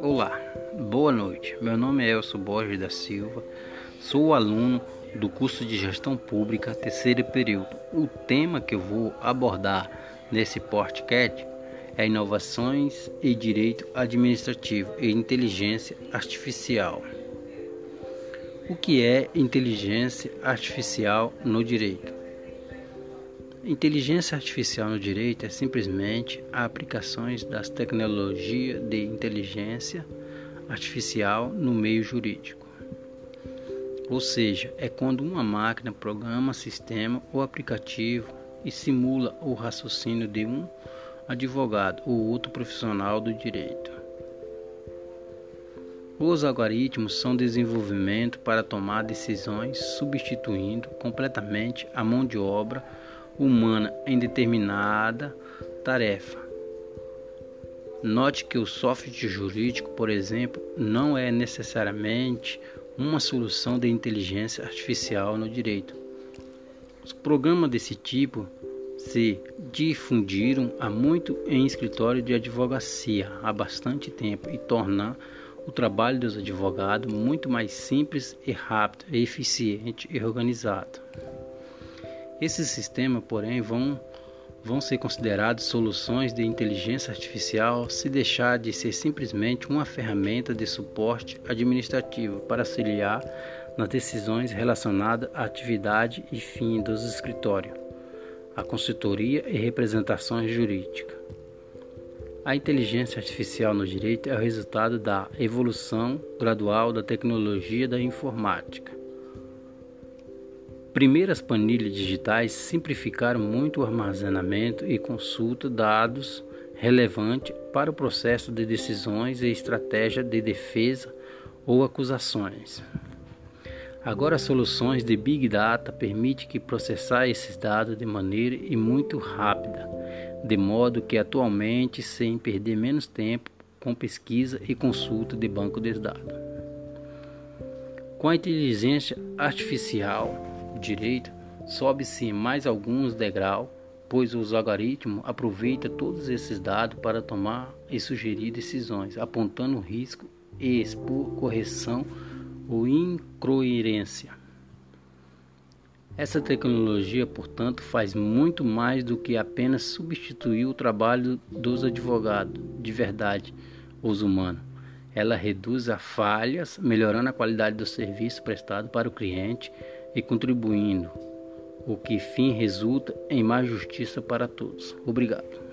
Olá, boa noite. Meu nome é Elcio Borges da Silva, sou aluno do curso de Gestão Pública, terceiro período. O tema que eu vou abordar nesse podcast é inovações e direito administrativo e inteligência artificial. O que é inteligência artificial no direito? Inteligência artificial no direito é simplesmente a aplicações das tecnologias de inteligência artificial no meio jurídico. Ou seja, é quando uma máquina programa sistema ou aplicativo e simula o raciocínio de um advogado ou outro profissional do direito. Os algoritmos são desenvolvimento para tomar decisões substituindo completamente a mão de obra humana em determinada tarefa. Note que o software jurídico, por exemplo, não é necessariamente uma solução de inteligência artificial no direito. Os programas desse tipo se difundiram há muito em escritório de advocacia há bastante tempo e tornar o trabalho dos advogados muito mais simples e rápido, eficiente e organizado. Esses sistemas, porém, vão, vão ser considerados soluções de inteligência artificial se deixar de ser simplesmente uma ferramenta de suporte administrativo para auxiliar nas decisões relacionadas à atividade e fim dos escritórios, a consultoria e representações jurídicas. A inteligência artificial no direito é o resultado da evolução gradual da tecnologia da informática Primeiras planilhas digitais simplificaram muito o armazenamento e consulta de dados relevantes para o processo de decisões e estratégia de defesa ou acusações. Agora, soluções de Big Data permitem que processar esses dados de maneira e muito rápida, de modo que atualmente sem perder menos tempo com pesquisa e consulta de banco de dados. Com a inteligência artificial, direito, sobe-se mais alguns degraus, pois os algoritmos aproveitam todos esses dados para tomar e sugerir decisões, apontando risco e expor correção ou incoerência. Essa tecnologia, portanto, faz muito mais do que apenas substituir o trabalho dos advogados de verdade, os humanos. Ela reduz as falhas, melhorando a qualidade do serviço prestado para o cliente e contribuindo, o que fim resulta em mais justiça para todos. Obrigado.